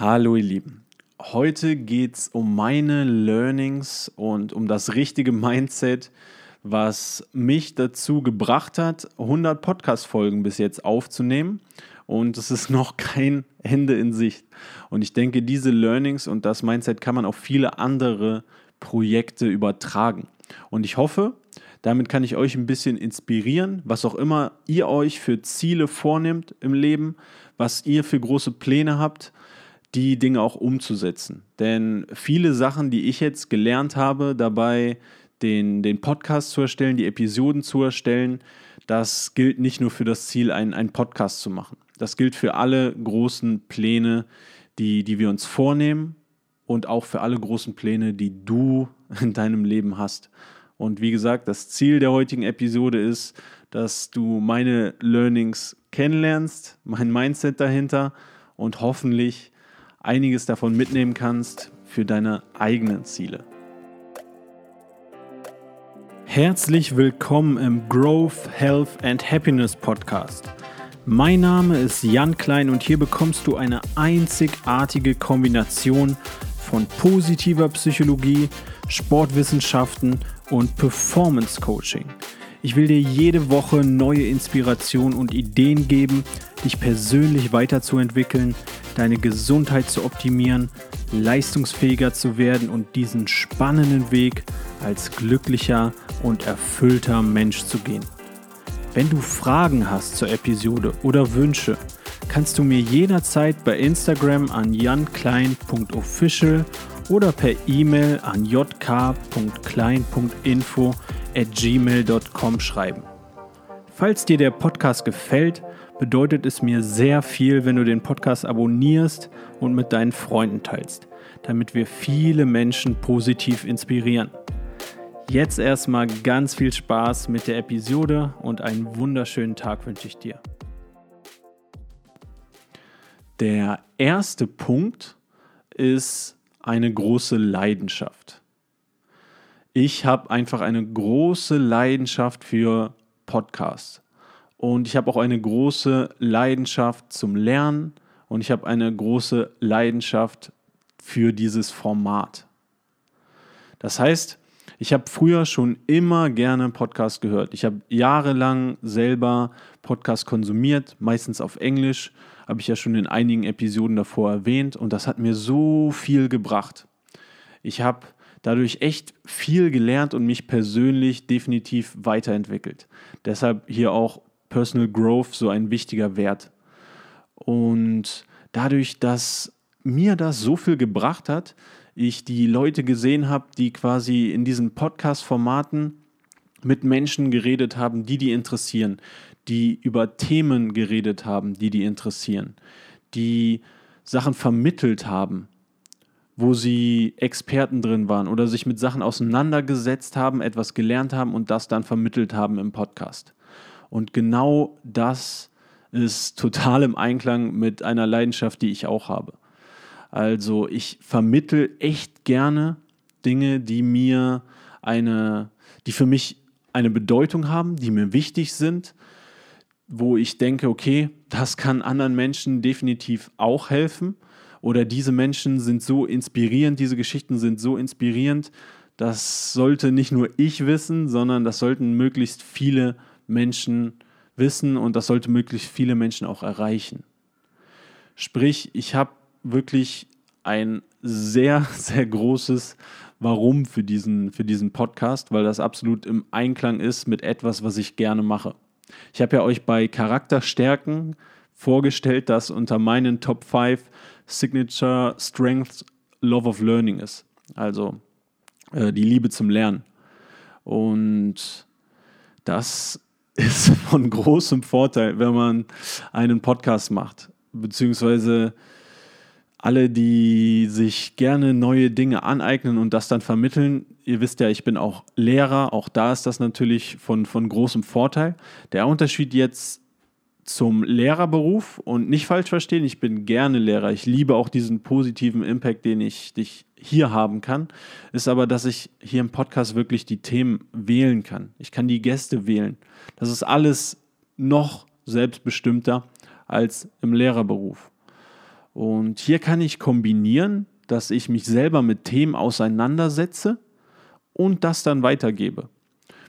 Hallo ihr Lieben. Heute geht es um meine Learnings und um das richtige Mindset, was mich dazu gebracht hat, 100 Podcast-Folgen bis jetzt aufzunehmen. Und es ist noch kein Ende in Sicht. Und ich denke, diese Learnings und das Mindset kann man auf viele andere Projekte übertragen. Und ich hoffe, damit kann ich euch ein bisschen inspirieren, was auch immer ihr euch für Ziele vornehmt im Leben, was ihr für große Pläne habt die Dinge auch umzusetzen. Denn viele Sachen, die ich jetzt gelernt habe, dabei den, den Podcast zu erstellen, die Episoden zu erstellen, das gilt nicht nur für das Ziel, einen, einen Podcast zu machen. Das gilt für alle großen Pläne, die, die wir uns vornehmen und auch für alle großen Pläne, die du in deinem Leben hast. Und wie gesagt, das Ziel der heutigen Episode ist, dass du meine Learnings kennenlernst, mein Mindset dahinter und hoffentlich einiges davon mitnehmen kannst für deine eigenen Ziele. Herzlich willkommen im Growth, Health and Happiness Podcast. Mein Name ist Jan Klein und hier bekommst du eine einzigartige Kombination von positiver Psychologie, Sportwissenschaften und Performance Coaching. Ich will dir jede Woche neue Inspiration und Ideen geben, dich persönlich weiterzuentwickeln, deine Gesundheit zu optimieren, leistungsfähiger zu werden und diesen spannenden Weg als glücklicher und erfüllter Mensch zu gehen. Wenn du Fragen hast zur Episode oder Wünsche, kannst du mir jederzeit bei Instagram an janklein.official oder per E-Mail an jk.klein.info at gmail.com schreiben. Falls dir der Podcast gefällt, bedeutet es mir sehr viel, wenn du den Podcast abonnierst und mit deinen Freunden teilst, damit wir viele Menschen positiv inspirieren. Jetzt erstmal ganz viel Spaß mit der Episode und einen wunderschönen Tag wünsche ich dir. Der erste Punkt ist eine große Leidenschaft. Ich habe einfach eine große Leidenschaft für Podcasts. Und ich habe auch eine große Leidenschaft zum Lernen und ich habe eine große Leidenschaft für dieses Format. Das heißt, ich habe früher schon immer gerne Podcasts gehört. Ich habe jahrelang selber Podcasts konsumiert, meistens auf Englisch, habe ich ja schon in einigen Episoden davor erwähnt und das hat mir so viel gebracht. Ich habe dadurch echt viel gelernt und mich persönlich definitiv weiterentwickelt. Deshalb hier auch Personal Growth so ein wichtiger Wert. Und dadurch, dass mir das so viel gebracht hat, ich die Leute gesehen habe, die quasi in diesen Podcast-Formaten mit Menschen geredet haben, die die interessieren, die über Themen geredet haben, die die interessieren, die Sachen vermittelt haben, wo sie Experten drin waren oder sich mit Sachen auseinandergesetzt haben, etwas gelernt haben und das dann vermittelt haben im Podcast. Und genau das ist total im Einklang mit einer Leidenschaft, die ich auch habe. Also ich vermittel echt gerne Dinge, die mir eine, die für mich eine Bedeutung haben, die mir wichtig sind, wo ich denke, okay, das kann anderen Menschen definitiv auch helfen oder diese Menschen sind so inspirierend, diese Geschichten sind so inspirierend, das sollte nicht nur ich wissen, sondern das sollten möglichst viele Menschen wissen und das sollte möglichst viele Menschen auch erreichen. Sprich, ich habe wirklich ein sehr, sehr großes Warum für diesen, für diesen Podcast, weil das absolut im Einklang ist mit etwas, was ich gerne mache. Ich habe ja euch bei Charakterstärken vorgestellt, dass unter meinen Top 5 Signature Strengths Love of Learning ist. Also äh, die Liebe zum Lernen. Und das ist von großem Vorteil, wenn man einen Podcast macht. Beziehungsweise alle, die sich gerne neue Dinge aneignen und das dann vermitteln. Ihr wisst ja, ich bin auch Lehrer, auch da ist das natürlich von, von großem Vorteil. Der Unterschied jetzt zum Lehrerberuf und nicht falsch verstehen, ich bin gerne Lehrer. Ich liebe auch diesen positiven Impact, den ich, den ich hier haben kann, ist aber, dass ich hier im Podcast wirklich die Themen wählen kann. Ich kann die Gäste wählen. Das ist alles noch selbstbestimmter als im Lehrerberuf. Und hier kann ich kombinieren, dass ich mich selber mit Themen auseinandersetze und das dann weitergebe.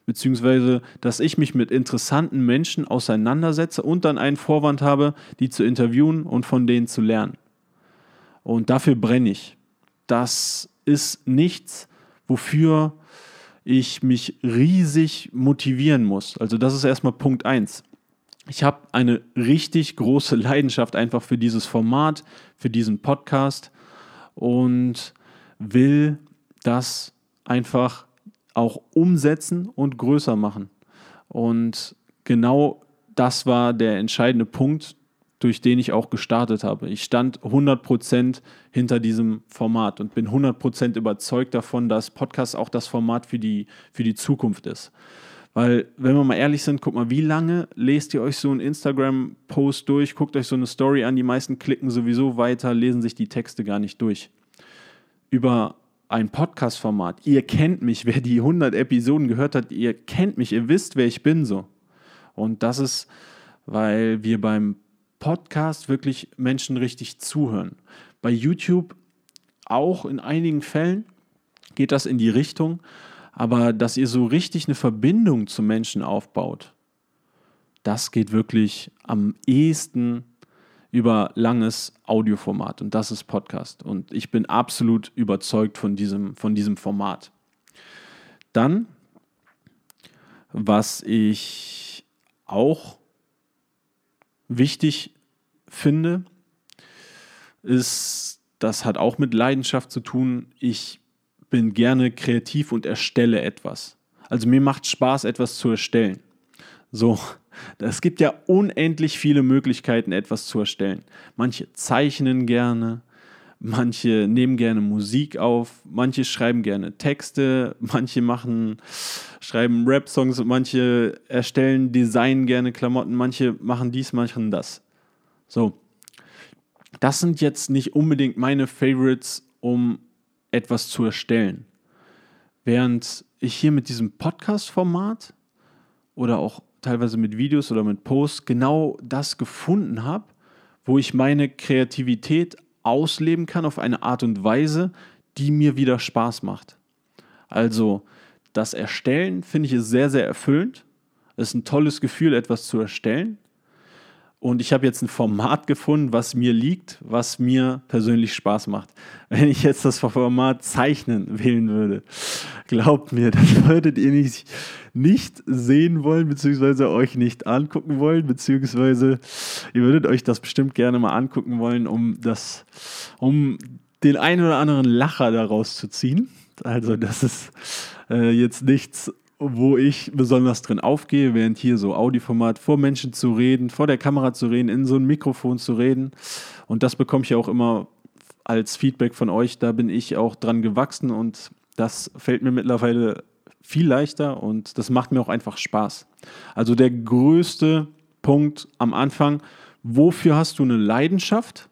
Beziehungsweise, dass ich mich mit interessanten Menschen auseinandersetze und dann einen Vorwand habe, die zu interviewen und von denen zu lernen. Und dafür brenne ich. Das ist nichts, wofür ich mich riesig motivieren muss. Also das ist erstmal Punkt 1. Ich habe eine richtig große Leidenschaft einfach für dieses Format, für diesen Podcast und will das einfach auch umsetzen und größer machen. Und genau das war der entscheidende Punkt, durch den ich auch gestartet habe. Ich stand 100% hinter diesem Format und bin 100% überzeugt davon, dass Podcast auch das Format für die, für die Zukunft ist. Weil, wenn wir mal ehrlich sind, guck mal, wie lange lest ihr euch so einen Instagram-Post durch, guckt euch so eine Story an, die meisten klicken sowieso weiter, lesen sich die Texte gar nicht durch. Über ein Podcast-Format, ihr kennt mich, wer die 100 Episoden gehört hat, ihr kennt mich, ihr wisst, wer ich bin so. Und das ist, weil wir beim Podcast wirklich Menschen richtig zuhören. Bei YouTube auch in einigen Fällen geht das in die Richtung, aber dass ihr so richtig eine Verbindung zu Menschen aufbaut, das geht wirklich am ehesten über langes Audioformat und das ist Podcast. Und ich bin absolut überzeugt von diesem, von diesem Format. Dann, was ich auch wichtig finde, ist, das hat auch mit Leidenschaft zu tun. Ich bin gerne kreativ und erstelle etwas. Also mir macht Spaß, etwas zu erstellen. So, es gibt ja unendlich viele Möglichkeiten, etwas zu erstellen. Manche zeichnen gerne, manche nehmen gerne Musik auf, manche schreiben gerne Texte, manche machen, schreiben Rap-Songs, manche erstellen, designen gerne Klamotten, manche machen dies, manche das. So, das sind jetzt nicht unbedingt meine Favorites, um etwas zu erstellen. Während ich hier mit diesem Podcast-Format oder auch teilweise mit Videos oder mit Posts genau das gefunden habe, wo ich meine Kreativität ausleben kann auf eine Art und Weise, die mir wieder Spaß macht. Also das Erstellen finde ich sehr, sehr erfüllend. Es ist ein tolles Gefühl, etwas zu erstellen. Und ich habe jetzt ein Format gefunden, was mir liegt, was mir persönlich Spaß macht. Wenn ich jetzt das Format Zeichnen wählen würde, glaubt mir, das würdet ihr nicht, nicht sehen wollen, beziehungsweise euch nicht angucken wollen, beziehungsweise ihr würdet euch das bestimmt gerne mal angucken wollen, um das, um den einen oder anderen Lacher daraus zu ziehen. Also das ist äh, jetzt nichts wo ich besonders drin aufgehe, während hier so Audioformat vor Menschen zu reden, vor der Kamera zu reden, in so ein Mikrofon zu reden. Und das bekomme ich auch immer als Feedback von euch. Da bin ich auch dran gewachsen und das fällt mir mittlerweile viel leichter und das macht mir auch einfach Spaß. Also der größte Punkt am Anfang, wofür hast du eine Leidenschaft?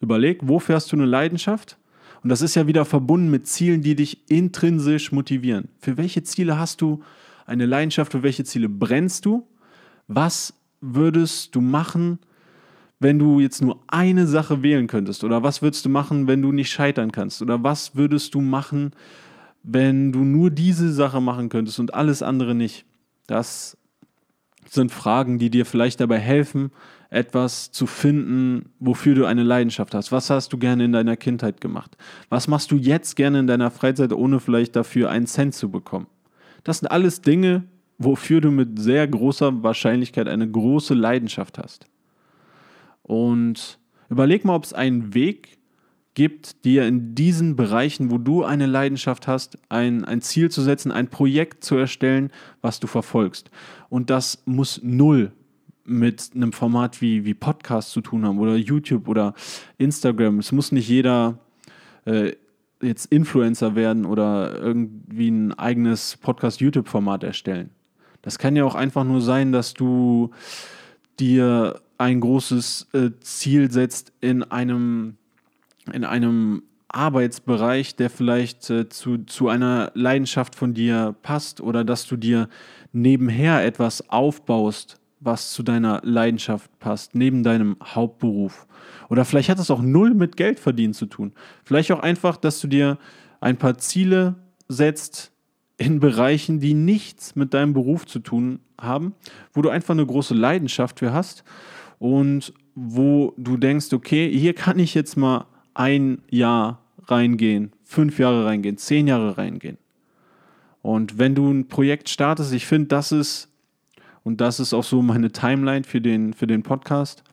Überleg, wofür hast du eine Leidenschaft? Und das ist ja wieder verbunden mit Zielen, die dich intrinsisch motivieren. Für welche Ziele hast du eine Leidenschaft? Für welche Ziele brennst du? Was würdest du machen, wenn du jetzt nur eine Sache wählen könntest? Oder was würdest du machen, wenn du nicht scheitern kannst? Oder was würdest du machen, wenn du nur diese Sache machen könntest und alles andere nicht? Das sind Fragen, die dir vielleicht dabei helfen, etwas zu finden, wofür du eine Leidenschaft hast. Was hast du gerne in deiner Kindheit gemacht? Was machst du jetzt gerne in deiner Freizeit, ohne vielleicht dafür einen Cent zu bekommen? Das sind alles Dinge, wofür du mit sehr großer Wahrscheinlichkeit eine große Leidenschaft hast. Und überleg mal, ob es einen Weg gibt, dir in diesen Bereichen, wo du eine Leidenschaft hast, ein, ein Ziel zu setzen, ein Projekt zu erstellen, was du verfolgst. Und das muss null mit einem Format wie, wie Podcast zu tun haben oder YouTube oder Instagram. Es muss nicht jeder äh, jetzt Influencer werden oder irgendwie ein eigenes Podcast-YouTube-Format erstellen. Das kann ja auch einfach nur sein, dass du dir ein großes äh, Ziel setzt in einem, in einem Arbeitsbereich, der vielleicht äh, zu, zu einer Leidenschaft von dir passt oder dass du dir nebenher etwas aufbaust, was zu deiner Leidenschaft passt, neben deinem Hauptberuf. Oder vielleicht hat es auch null mit Geld verdienen zu tun. Vielleicht auch einfach, dass du dir ein paar Ziele setzt in Bereichen, die nichts mit deinem Beruf zu tun haben, wo du einfach eine große Leidenschaft für hast und wo du denkst, okay, hier kann ich jetzt mal ein Jahr reingehen, fünf Jahre reingehen, zehn Jahre reingehen. Und wenn du ein Projekt startest, ich finde, das ist, und das ist auch so meine Timeline für den, für den Podcast,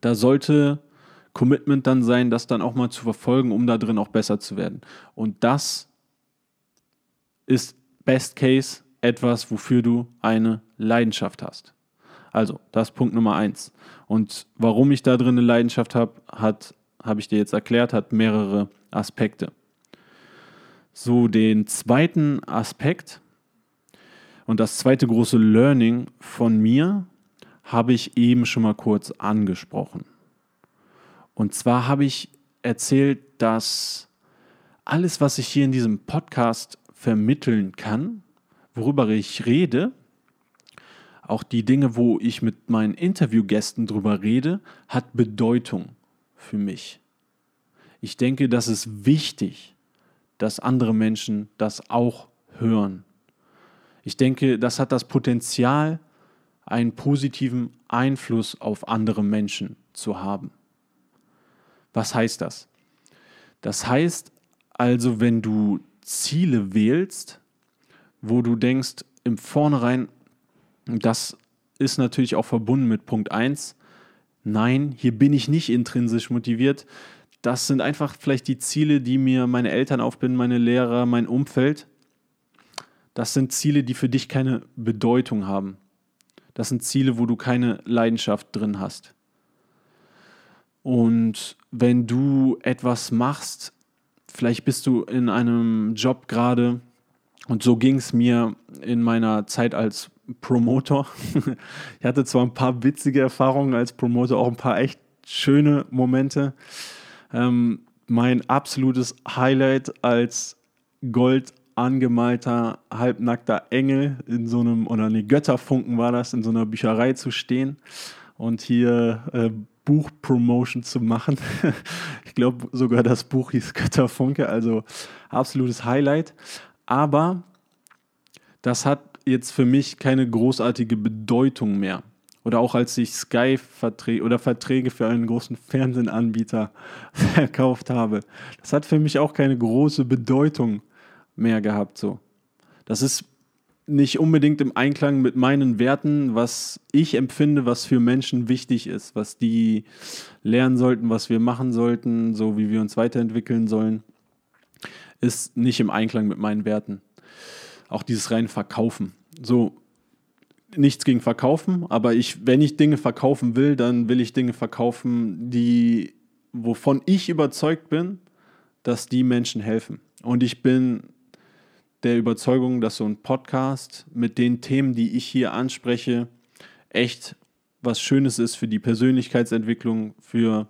da sollte Commitment dann sein, das dann auch mal zu verfolgen, um da drin auch besser zu werden. Und das ist Best Case etwas, wofür du eine Leidenschaft hast. Also, das ist Punkt Nummer eins. Und warum ich da drin eine Leidenschaft habe, hat, habe ich dir jetzt erklärt, hat mehrere Aspekte. So, den zweiten Aspekt und das zweite große Learning von mir habe ich eben schon mal kurz angesprochen. Und zwar habe ich erzählt, dass alles, was ich hier in diesem Podcast vermitteln kann, worüber ich rede, auch die Dinge, wo ich mit meinen Interviewgästen drüber rede, hat Bedeutung für mich. Ich denke, das ist wichtig, dass andere Menschen das auch hören. Ich denke, das hat das Potenzial, einen positiven Einfluss auf andere Menschen zu haben. Was heißt das? Das heißt also, wenn du Ziele wählst, wo du denkst, im Vornherein, das ist natürlich auch verbunden mit Punkt 1, nein, hier bin ich nicht intrinsisch motiviert. Das sind einfach vielleicht die Ziele, die mir meine Eltern aufbinden, meine Lehrer, mein Umfeld. Das sind Ziele, die für dich keine Bedeutung haben. Das sind Ziele, wo du keine Leidenschaft drin hast. Und wenn du etwas machst, vielleicht bist du in einem Job gerade, und so ging es mir in meiner Zeit als Promoter. ich hatte zwar ein paar witzige Erfahrungen als Promoter, auch ein paar echt schöne Momente. Ähm, mein absolutes Highlight als Gold angemalter, halbnackter Engel in so einem, oder eine Götterfunken war das, in so einer Bücherei zu stehen und hier äh, Buchpromotion zu machen. ich glaube sogar das Buch hieß Götterfunke, also absolutes Highlight. Aber das hat jetzt für mich keine großartige Bedeutung mehr. Oder auch als ich Sky-Verträge oder Verträge für einen großen Fernsehanbieter verkauft habe. Das hat für mich auch keine große Bedeutung mehr gehabt. So. Das ist nicht unbedingt im Einklang mit meinen Werten, was ich empfinde, was für Menschen wichtig ist, was die lernen sollten, was wir machen sollten, so wie wir uns weiterentwickeln sollen, ist nicht im Einklang mit meinen Werten. Auch dieses rein Verkaufen. So, nichts gegen Verkaufen, aber ich, wenn ich Dinge verkaufen will, dann will ich Dinge verkaufen, die, wovon ich überzeugt bin, dass die Menschen helfen. Und ich bin der Überzeugung, dass so ein Podcast mit den Themen, die ich hier anspreche, echt was Schönes ist für die Persönlichkeitsentwicklung, für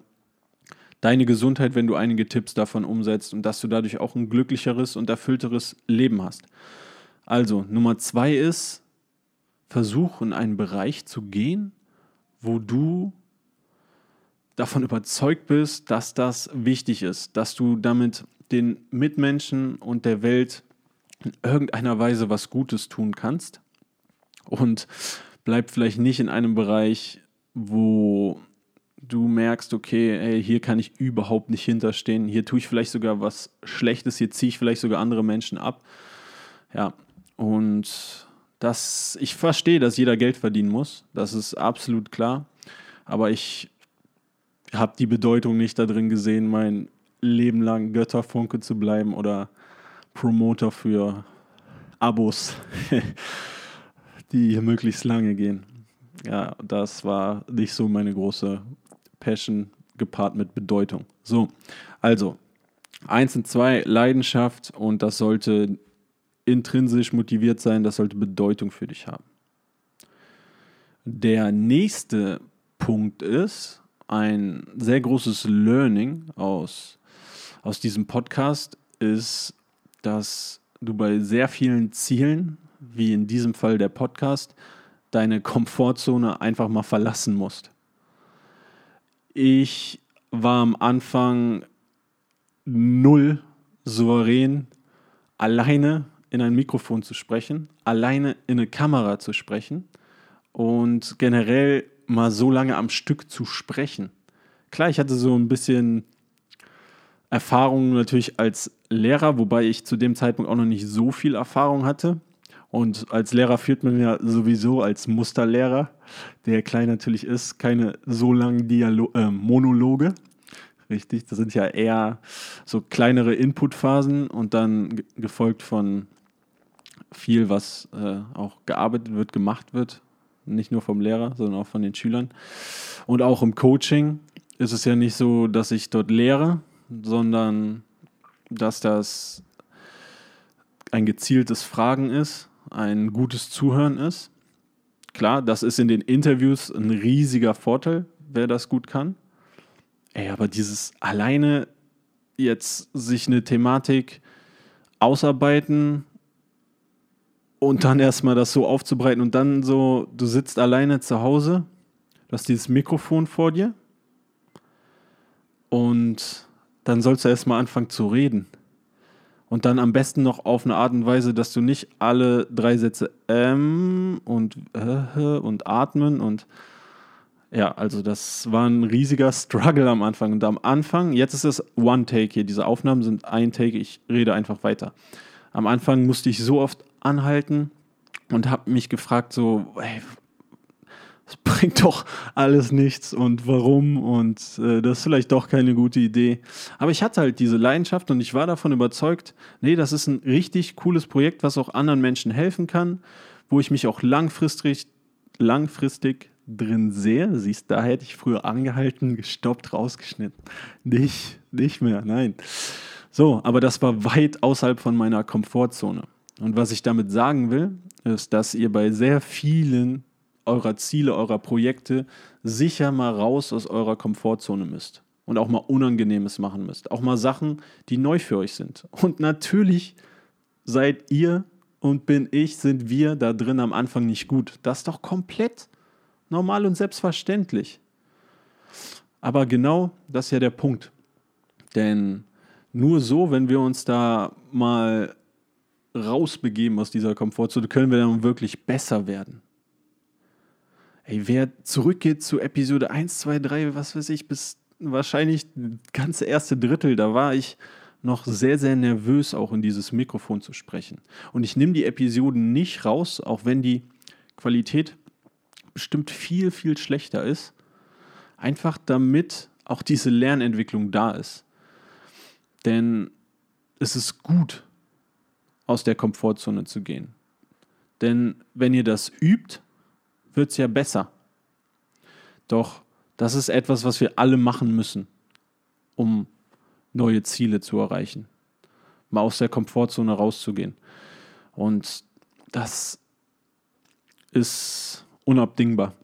deine Gesundheit, wenn du einige Tipps davon umsetzt und dass du dadurch auch ein glücklicheres und erfüllteres Leben hast. Also, Nummer zwei ist, versuch in einen Bereich zu gehen, wo du davon überzeugt bist, dass das wichtig ist, dass du damit den Mitmenschen und der Welt in irgendeiner Weise was Gutes tun kannst und bleib vielleicht nicht in einem Bereich, wo du merkst, okay, ey, hier kann ich überhaupt nicht hinterstehen, hier tue ich vielleicht sogar was Schlechtes, hier ziehe ich vielleicht sogar andere Menschen ab. Ja, und das, ich verstehe, dass jeder Geld verdienen muss, das ist absolut klar, aber ich habe die Bedeutung nicht darin gesehen, mein Leben lang Götterfunke zu bleiben oder Promoter für Abos, die möglichst lange gehen. Ja, das war nicht so meine große Passion gepaart mit Bedeutung. So, also eins und zwei Leidenschaft und das sollte intrinsisch motiviert sein, das sollte Bedeutung für dich haben. Der nächste Punkt ist ein sehr großes Learning aus, aus diesem Podcast ist dass du bei sehr vielen Zielen, wie in diesem Fall der Podcast, deine Komfortzone einfach mal verlassen musst. Ich war am Anfang null souverän, alleine in ein Mikrofon zu sprechen, alleine in eine Kamera zu sprechen und generell mal so lange am Stück zu sprechen. Klar, ich hatte so ein bisschen Erfahrung natürlich als Lehrer, wobei ich zu dem Zeitpunkt auch noch nicht so viel Erfahrung hatte. Und als Lehrer führt man ja sowieso als Musterlehrer, der klein natürlich ist, keine so langen Dialo äh, Monologe. Richtig, das sind ja eher so kleinere Inputphasen und dann gefolgt von viel, was äh, auch gearbeitet wird, gemacht wird. Nicht nur vom Lehrer, sondern auch von den Schülern. Und auch im Coaching ist es ja nicht so, dass ich dort lehre, sondern dass das ein gezieltes Fragen ist ein gutes Zuhören ist. Klar, das ist in den Interviews ein riesiger Vorteil, wer das gut kann. Ey, aber dieses alleine jetzt sich eine Thematik ausarbeiten und dann erstmal das so aufzubreiten und dann so, du sitzt alleine zu Hause, du hast dieses Mikrofon vor dir und dann sollst du erstmal anfangen zu reden. Und dann am besten noch auf eine Art und Weise, dass du nicht alle drei Sätze ähm und äh und atmen und ja, also das war ein riesiger Struggle am Anfang. Und am Anfang, jetzt ist es One Take hier, diese Aufnahmen sind ein Take, ich rede einfach weiter. Am Anfang musste ich so oft anhalten und habe mich gefragt, so, ey, es bringt doch alles nichts und warum und äh, das ist vielleicht doch keine gute Idee. Aber ich hatte halt diese Leidenschaft und ich war davon überzeugt, nee, das ist ein richtig cooles Projekt, was auch anderen Menschen helfen kann, wo ich mich auch langfristig, langfristig drin sehe. Siehst, da hätte ich früher angehalten, gestoppt, rausgeschnitten. Nicht, nicht mehr, nein. So, aber das war weit außerhalb von meiner Komfortzone. Und was ich damit sagen will, ist, dass ihr bei sehr vielen eurer Ziele, eurer Projekte sicher mal raus aus eurer Komfortzone müsst und auch mal Unangenehmes machen müsst. Auch mal Sachen, die neu für euch sind. Und natürlich seid ihr und bin ich, sind wir da drin am Anfang nicht gut. Das ist doch komplett normal und selbstverständlich. Aber genau das ist ja der Punkt. Denn nur so, wenn wir uns da mal rausbegeben aus dieser Komfortzone, können wir dann wirklich besser werden. Ey, wer zurückgeht zu Episode 1, 2, 3, was weiß ich, bis wahrscheinlich ganze erste Drittel, da war ich noch sehr, sehr nervös, auch in dieses Mikrofon zu sprechen. Und ich nehme die Episoden nicht raus, auch wenn die Qualität bestimmt viel, viel schlechter ist. Einfach damit auch diese Lernentwicklung da ist. Denn es ist gut, aus der Komfortzone zu gehen. Denn wenn ihr das übt, wird es ja besser. Doch das ist etwas, was wir alle machen müssen, um neue Ziele zu erreichen. Mal aus der Komfortzone rauszugehen. Und das ist unabdingbar.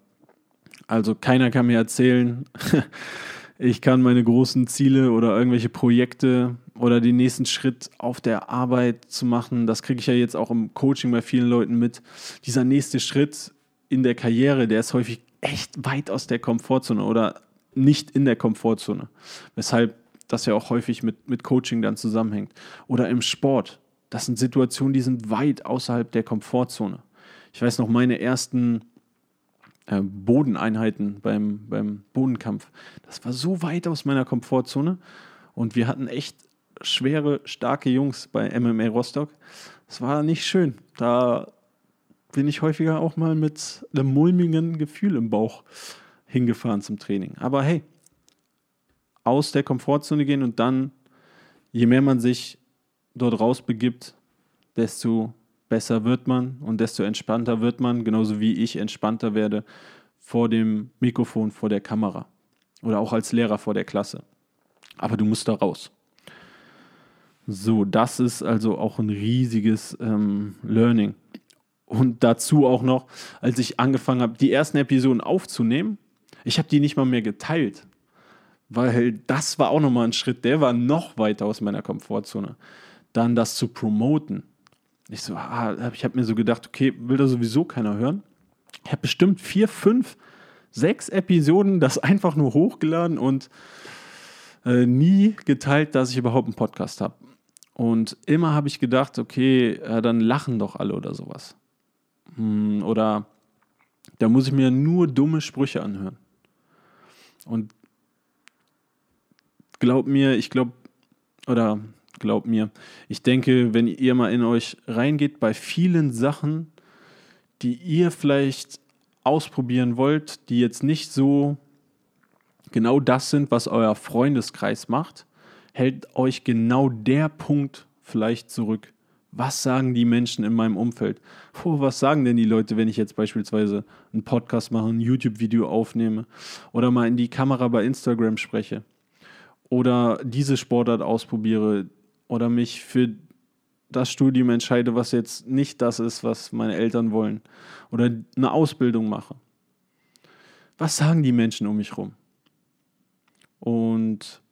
Also keiner kann mir erzählen, ich kann meine großen Ziele oder irgendwelche Projekte oder den nächsten Schritt auf der Arbeit zu machen, das kriege ich ja jetzt auch im Coaching bei vielen Leuten mit. Dieser nächste Schritt in der Karriere, der ist häufig echt weit aus der Komfortzone oder nicht in der Komfortzone. Weshalb das ja auch häufig mit, mit Coaching dann zusammenhängt. Oder im Sport. Das sind Situationen, die sind weit außerhalb der Komfortzone. Ich weiß noch, meine ersten äh, Bodeneinheiten beim, beim Bodenkampf, das war so weit aus meiner Komfortzone. Und wir hatten echt schwere, starke Jungs bei MMA Rostock. Es war nicht schön. Da bin ich häufiger auch mal mit einem mulmigen Gefühl im Bauch hingefahren zum Training. Aber hey, aus der Komfortzone gehen und dann, je mehr man sich dort rausbegibt, desto besser wird man und desto entspannter wird man, genauso wie ich entspannter werde vor dem Mikrofon, vor der Kamera oder auch als Lehrer vor der Klasse. Aber du musst da raus. So, das ist also auch ein riesiges ähm, Learning. Und dazu auch noch, als ich angefangen habe, die ersten Episoden aufzunehmen, ich habe die nicht mal mehr geteilt. Weil das war auch nochmal ein Schritt, der war noch weiter aus meiner Komfortzone. Dann das zu promoten. Ich so, ah, ich habe mir so gedacht, okay, will da sowieso keiner hören. Ich habe bestimmt vier, fünf, sechs Episoden das einfach nur hochgeladen und äh, nie geteilt, dass ich überhaupt einen Podcast habe. Und immer habe ich gedacht, okay, ja, dann lachen doch alle oder sowas. Hm, oder da muss ich mir nur dumme Sprüche anhören. Und glaub mir, ich glaube, oder glaub mir, ich denke, wenn ihr mal in euch reingeht bei vielen Sachen, die ihr vielleicht ausprobieren wollt, die jetzt nicht so genau das sind, was euer Freundeskreis macht, hält euch genau der Punkt vielleicht zurück. Was sagen die Menschen in meinem Umfeld? Oh, was sagen denn die Leute, wenn ich jetzt beispielsweise einen Podcast mache, ein YouTube-Video aufnehme oder mal in die Kamera bei Instagram spreche oder diese Sportart ausprobiere oder mich für das Studium entscheide, was jetzt nicht das ist, was meine Eltern wollen oder eine Ausbildung mache. Was sagen die Menschen um mich herum? Und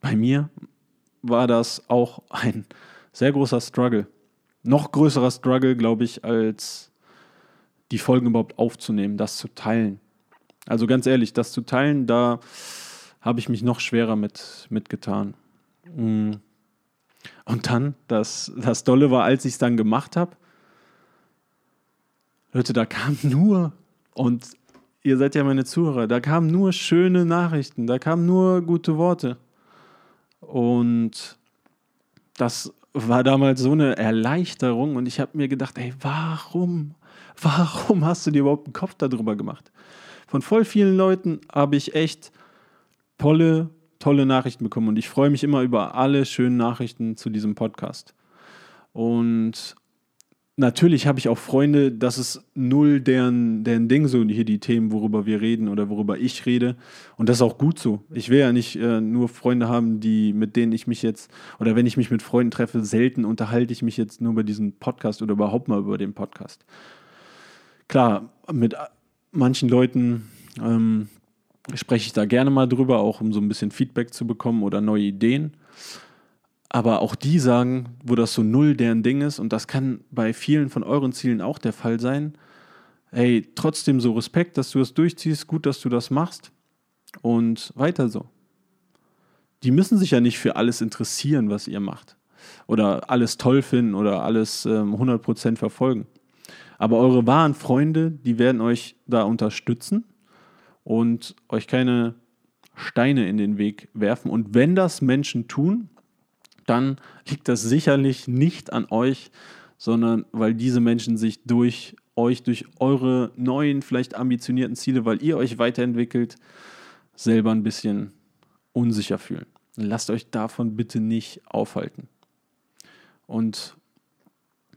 bei mir war das auch ein sehr großer Struggle. Noch größerer Struggle, glaube ich, als die Folgen überhaupt aufzunehmen, das zu teilen. Also ganz ehrlich, das zu teilen, da habe ich mich noch schwerer mit, mitgetan. Mm. Und dann, das, das Dolle war, als ich es dann gemacht habe, Leute, da kam nur, und ihr seid ja meine Zuhörer, da kamen nur schöne Nachrichten, da kamen nur gute Worte. Und das war damals so eine Erleichterung und ich habe mir gedacht, ey, warum? Warum hast du dir überhaupt einen Kopf darüber gemacht? Von voll vielen Leuten habe ich echt tolle, tolle Nachrichten bekommen und ich freue mich immer über alle schönen Nachrichten zu diesem Podcast. Und natürlich habe ich auch Freunde, das ist null deren, deren Ding, so hier die Themen, worüber wir reden oder worüber ich rede. Und das ist auch gut so. Ich will ja nicht äh, nur Freunde haben, die, mit denen ich mich jetzt, oder wenn ich mich mit Freunden treffe, selten unterhalte ich mich jetzt nur über diesen Podcast oder überhaupt mal über den Podcast. Klar, mit manchen Leuten ähm, spreche ich da gerne mal drüber, auch um so ein bisschen Feedback zu bekommen oder neue Ideen. Aber auch die sagen, wo das so null deren Ding ist, und das kann bei vielen von euren Zielen auch der Fall sein, hey, trotzdem so Respekt, dass du das durchziehst, gut, dass du das machst und weiter so. Die müssen sich ja nicht für alles interessieren, was ihr macht. Oder alles toll finden oder alles ähm, 100% verfolgen. Aber eure wahren Freunde, die werden euch da unterstützen und euch keine Steine in den Weg werfen. Und wenn das Menschen tun, dann liegt das sicherlich nicht an euch, sondern weil diese Menschen sich durch euch, durch eure neuen, vielleicht ambitionierten Ziele, weil ihr euch weiterentwickelt, selber ein bisschen unsicher fühlen. Lasst euch davon bitte nicht aufhalten. Und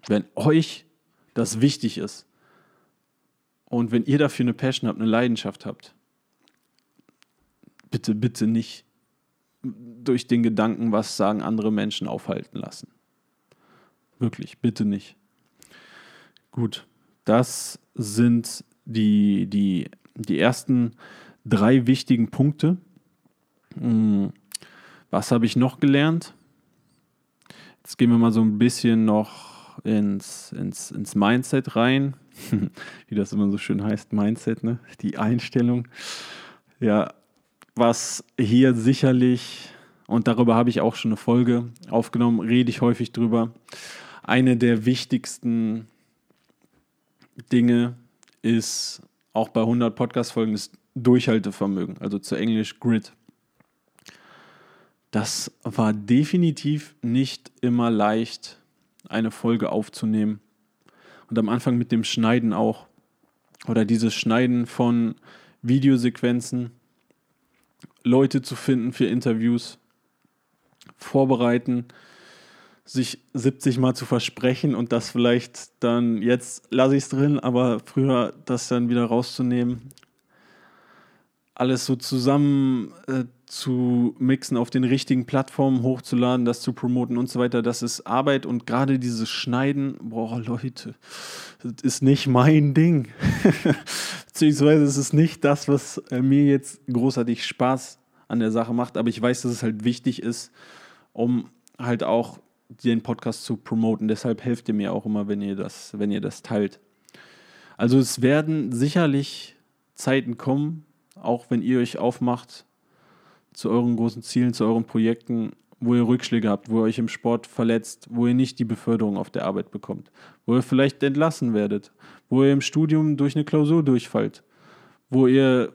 wenn euch das wichtig ist und wenn ihr dafür eine Passion habt, eine Leidenschaft habt, bitte, bitte nicht durch den Gedanken, was sagen andere Menschen, aufhalten lassen. Wirklich, bitte nicht. Gut, das sind die, die, die ersten drei wichtigen Punkte. Hm, was habe ich noch gelernt? Jetzt gehen wir mal so ein bisschen noch ins, ins, ins Mindset rein. Wie das immer so schön heißt, Mindset, ne? Die Einstellung. Ja, was hier sicherlich, und darüber habe ich auch schon eine Folge aufgenommen, rede ich häufig drüber, eine der wichtigsten Dinge ist auch bei 100 Podcast-Folgen das Durchhaltevermögen, also zu Englisch Grit. Das war definitiv nicht immer leicht, eine Folge aufzunehmen. Und am Anfang mit dem Schneiden auch. Oder dieses Schneiden von Videosequenzen Leute zu finden für Interviews, vorbereiten, sich 70 Mal zu versprechen und das vielleicht dann, jetzt lasse ich es drin, aber früher das dann wieder rauszunehmen. Alles so zusammen äh, zu mixen, auf den richtigen Plattformen hochzuladen, das zu promoten und so weiter, das ist Arbeit und gerade dieses Schneiden, boah Leute, das ist nicht mein Ding. Beziehungsweise es ist nicht das, was äh, mir jetzt großartig Spaß an der Sache macht, aber ich weiß, dass es halt wichtig ist, um halt auch den Podcast zu promoten. Deshalb helft ihr mir auch immer, wenn ihr das, wenn ihr das teilt. Also es werden sicherlich Zeiten kommen, auch wenn ihr euch aufmacht zu euren großen Zielen, zu euren Projekten, wo ihr Rückschläge habt, wo ihr euch im Sport verletzt, wo ihr nicht die Beförderung auf der Arbeit bekommt, wo ihr vielleicht entlassen werdet, wo ihr im Studium durch eine Klausur durchfallt, wo ihr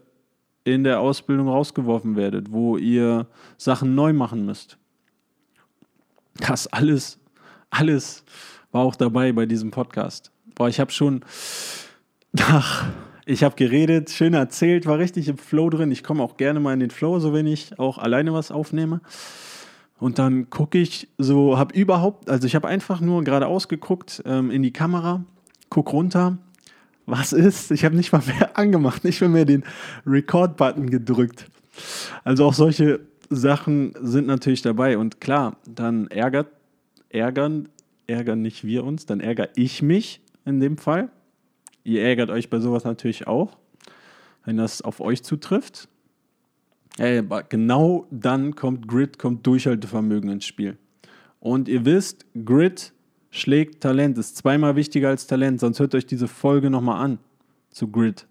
in der Ausbildung rausgeworfen werdet, wo ihr Sachen neu machen müsst. Das alles, alles war auch dabei bei diesem Podcast. Boah, ich habe schon nach, ich habe geredet, schön erzählt, war richtig im Flow drin. Ich komme auch gerne mal in den Flow, so wenn ich auch alleine was aufnehme. Und dann gucke ich so, habe überhaupt, also ich habe einfach nur geradeaus geguckt ähm, in die Kamera, guck runter, was ist? Ich habe nicht mal mehr angemacht, nicht mal mehr den Record-Button gedrückt. Also auch solche Sachen sind natürlich dabei. Und klar, dann ärgert, ärgern, ärgern nicht wir uns, dann ärgere ich mich in dem Fall. Ihr ärgert euch bei sowas natürlich auch, wenn das auf euch zutrifft. Aber genau dann kommt Grit, kommt Durchhaltevermögen ins Spiel. Und ihr wisst, Grit schlägt Talent, ist zweimal wichtiger als Talent, sonst hört euch diese Folge nochmal an zu Grit.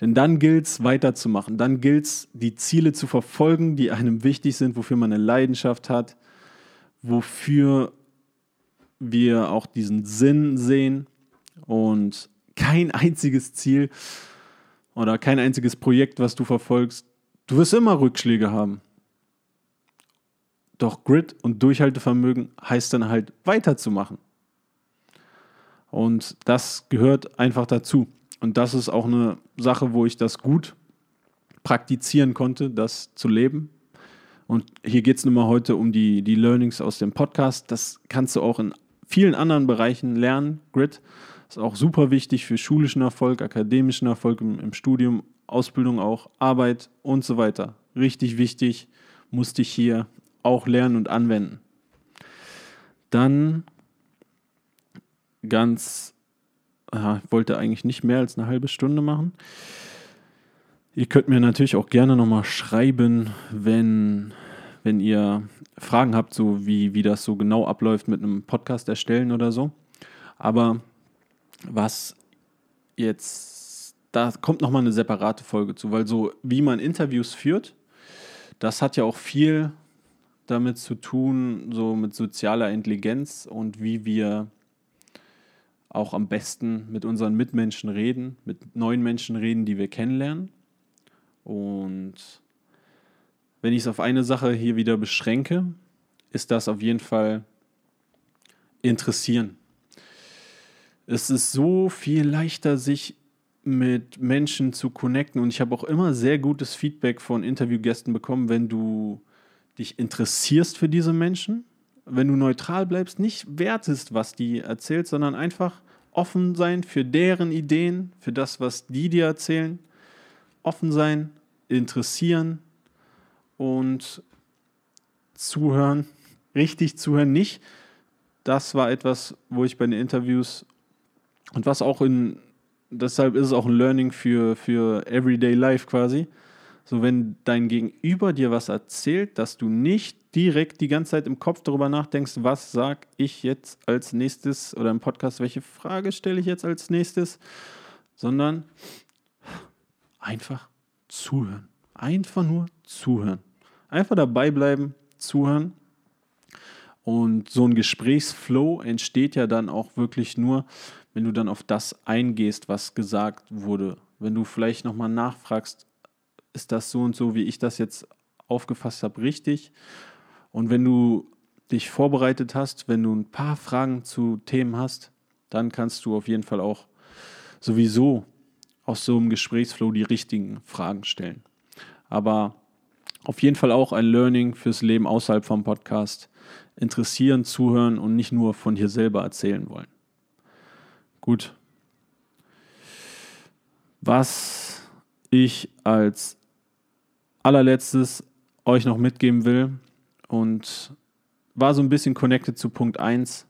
Denn dann gilt es weiterzumachen, dann gilt es, die Ziele zu verfolgen, die einem wichtig sind, wofür man eine Leidenschaft hat, wofür wir auch diesen Sinn sehen und kein einziges Ziel oder kein einziges Projekt, was du verfolgst, Du wirst immer Rückschläge haben. Doch Grit und Durchhaltevermögen heißt dann halt weiterzumachen. Und das gehört einfach dazu. Und das ist auch eine Sache, wo ich das gut praktizieren konnte, das zu leben. Und hier geht es nun mal heute um die, die Learnings aus dem Podcast. Das kannst du auch in vielen anderen Bereichen lernen. Grit ist auch super wichtig für schulischen Erfolg, akademischen Erfolg im, im Studium Ausbildung auch, Arbeit und so weiter. Richtig wichtig, musste ich hier auch lernen und anwenden. Dann ganz, aha, ich wollte eigentlich nicht mehr als eine halbe Stunde machen. Ihr könnt mir natürlich auch gerne nochmal schreiben, wenn, wenn ihr Fragen habt, so wie, wie das so genau abläuft mit einem Podcast erstellen oder so. Aber was jetzt da kommt nochmal eine separate Folge zu, weil so wie man Interviews führt, das hat ja auch viel damit zu tun, so mit sozialer Intelligenz und wie wir auch am besten mit unseren Mitmenschen reden, mit neuen Menschen reden, die wir kennenlernen. Und wenn ich es auf eine Sache hier wieder beschränke, ist das auf jeden Fall interessieren. Es ist so viel leichter, sich mit Menschen zu connecten. Und ich habe auch immer sehr gutes Feedback von Interviewgästen bekommen, wenn du dich interessierst für diese Menschen, wenn du neutral bleibst, nicht wertest, was die erzählt, sondern einfach offen sein für deren Ideen, für das, was die dir erzählen. Offen sein, interessieren und zuhören, richtig zuhören, nicht. Das war etwas, wo ich bei den Interviews und was auch in deshalb ist es auch ein Learning für, für Everyday Life quasi. So, wenn dein Gegenüber dir was erzählt, dass du nicht direkt die ganze Zeit im Kopf darüber nachdenkst, was sag ich jetzt als nächstes oder im Podcast, welche Frage stelle ich jetzt als nächstes, sondern einfach zuhören. Einfach nur zuhören. Einfach dabei bleiben, zuhören. Und so ein Gesprächsflow entsteht ja dann auch wirklich nur, wenn du dann auf das eingehst, was gesagt wurde, wenn du vielleicht nochmal nachfragst, ist das so und so, wie ich das jetzt aufgefasst habe, richtig? Und wenn du dich vorbereitet hast, wenn du ein paar Fragen zu Themen hast, dann kannst du auf jeden Fall auch sowieso aus so einem Gesprächsflow die richtigen Fragen stellen. Aber auf jeden Fall auch ein Learning fürs Leben außerhalb vom Podcast. Interessieren, zuhören und nicht nur von dir selber erzählen wollen. Gut. Was ich als allerletztes euch noch mitgeben will und war so ein bisschen connected zu Punkt 1.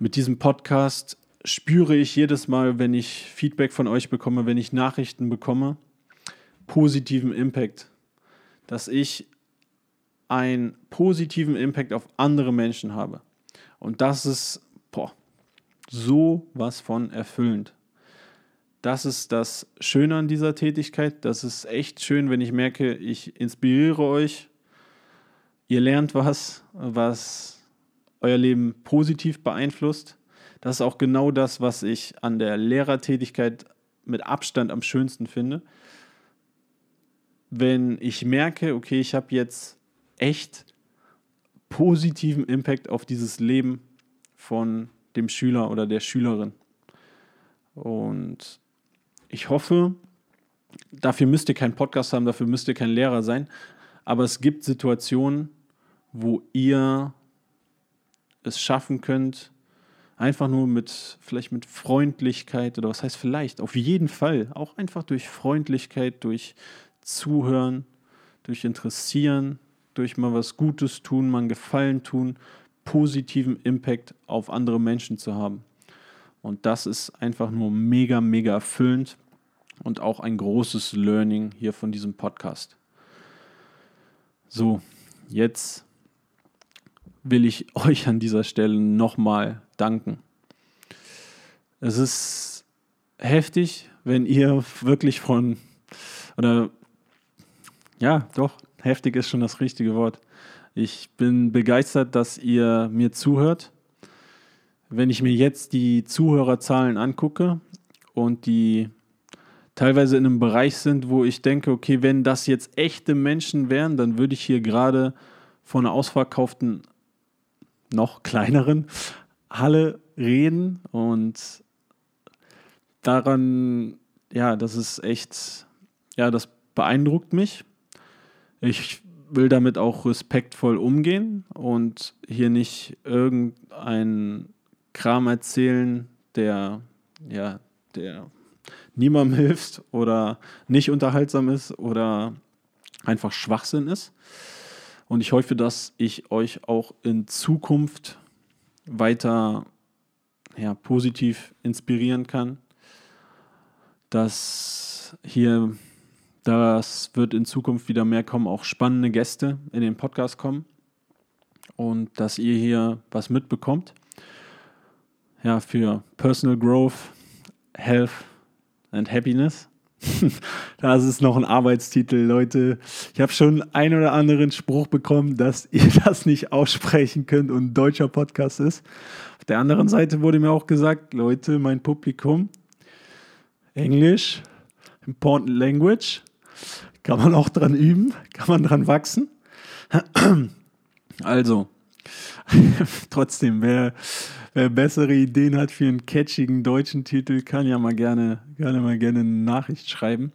Mit diesem Podcast spüre ich jedes Mal, wenn ich Feedback von euch bekomme, wenn ich Nachrichten bekomme, positiven Impact. Dass ich einen positiven Impact auf andere Menschen habe. Und das ist, boah, so was von erfüllend. Das ist das Schöne an dieser Tätigkeit. Das ist echt schön, wenn ich merke, ich inspiriere euch. Ihr lernt was, was euer Leben positiv beeinflusst. Das ist auch genau das, was ich an der Lehrertätigkeit mit Abstand am schönsten finde. Wenn ich merke, okay, ich habe jetzt echt positiven Impact auf dieses Leben von dem Schüler oder der Schülerin. Und ich hoffe, dafür müsst ihr keinen Podcast haben, dafür müsst ihr kein Lehrer sein, aber es gibt Situationen, wo ihr es schaffen könnt, einfach nur mit, vielleicht mit Freundlichkeit oder was heißt vielleicht, auf jeden Fall, auch einfach durch Freundlichkeit, durch Zuhören, durch Interessieren, durch mal was Gutes tun, mal einen Gefallen tun, positiven Impact auf andere Menschen zu haben. Und das ist einfach nur mega, mega erfüllend und auch ein großes Learning hier von diesem Podcast. So, jetzt will ich euch an dieser Stelle nochmal danken. Es ist heftig, wenn ihr wirklich von, oder ja, doch, heftig ist schon das richtige Wort. Ich bin begeistert, dass ihr mir zuhört. Wenn ich mir jetzt die Zuhörerzahlen angucke und die teilweise in einem Bereich sind, wo ich denke, okay, wenn das jetzt echte Menschen wären, dann würde ich hier gerade von einer ausverkauften, noch kleineren Halle reden und daran, ja, das ist echt, ja, das beeindruckt mich. Ich will damit auch respektvoll umgehen und hier nicht irgendeinen Kram erzählen, der, ja, der niemandem hilft oder nicht unterhaltsam ist oder einfach Schwachsinn ist. Und ich hoffe, dass ich euch auch in Zukunft weiter ja, positiv inspirieren kann, dass hier, das wird in Zukunft wieder mehr kommen, auch spannende Gäste in den Podcast kommen und dass ihr hier was mitbekommt. Ja, für Personal Growth, Health and Happiness. das ist noch ein Arbeitstitel, Leute. Ich habe schon einen oder anderen Spruch bekommen, dass ihr das nicht aussprechen könnt und ein deutscher Podcast ist. Auf der anderen Seite wurde mir auch gesagt, Leute, mein Publikum, Englisch, important language, kann man auch dran üben, kann man dran wachsen. Also, trotzdem, wer Wer bessere Ideen hat für einen catchigen deutschen Titel, kann ja mal gerne, gerne mal gerne eine Nachricht schreiben.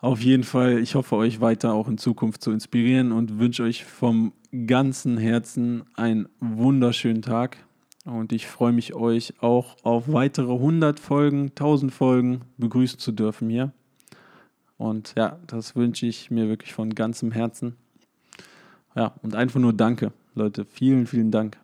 Auf jeden Fall, ich hoffe euch weiter auch in Zukunft zu inspirieren und wünsche euch vom ganzen Herzen einen wunderschönen Tag. Und ich freue mich, euch auch auf weitere 100 Folgen, 1000 Folgen begrüßen zu dürfen hier. Und ja, das wünsche ich mir wirklich von ganzem Herzen. Ja, und einfach nur Danke, Leute. Vielen, vielen Dank.